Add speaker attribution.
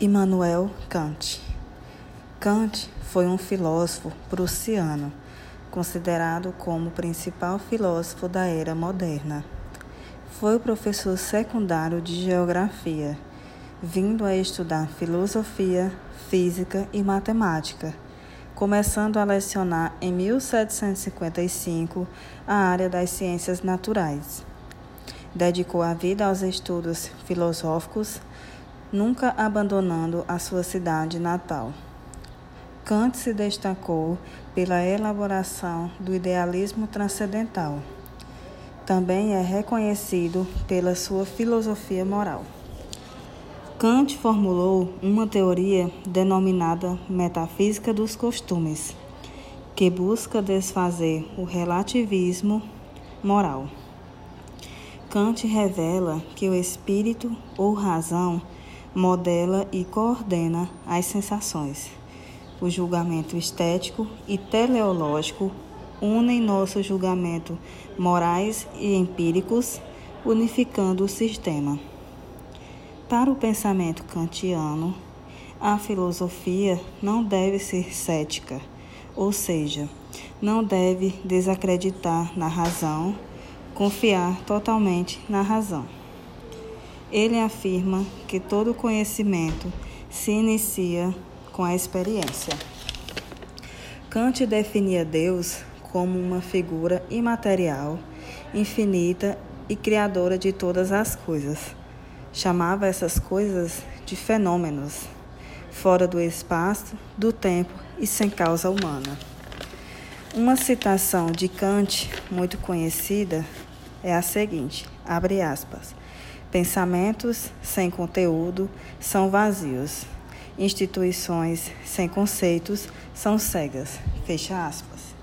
Speaker 1: Immanuel Kant. Kant foi um filósofo prussiano, considerado como o principal filósofo da era moderna. Foi o professor secundário de geografia, vindo a estudar filosofia, física e matemática, começando a lecionar em 1755 a área das ciências naturais. Dedicou a vida aos estudos filosóficos nunca abandonando a sua cidade natal. Kant se destacou pela elaboração do idealismo transcendental. Também é reconhecido pela sua filosofia moral. Kant formulou uma teoria denominada metafísica dos costumes, que busca desfazer o relativismo moral. Kant revela que o espírito ou razão modela e coordena as sensações. O julgamento estético e teleológico unem nosso julgamento morais e empíricos, unificando o sistema. Para o pensamento kantiano, a filosofia não deve ser cética, ou seja, não deve desacreditar na razão, confiar totalmente na razão. Ele afirma que todo conhecimento se inicia com a experiência. Kant definia Deus como uma figura imaterial, infinita e criadora de todas as coisas. Chamava essas coisas de fenômenos, fora do espaço, do tempo e sem causa humana. Uma citação de Kant muito conhecida é a seguinte: abre aspas. Pensamentos sem conteúdo são vazios. Instituições sem conceitos são cegas. Fecha aspas.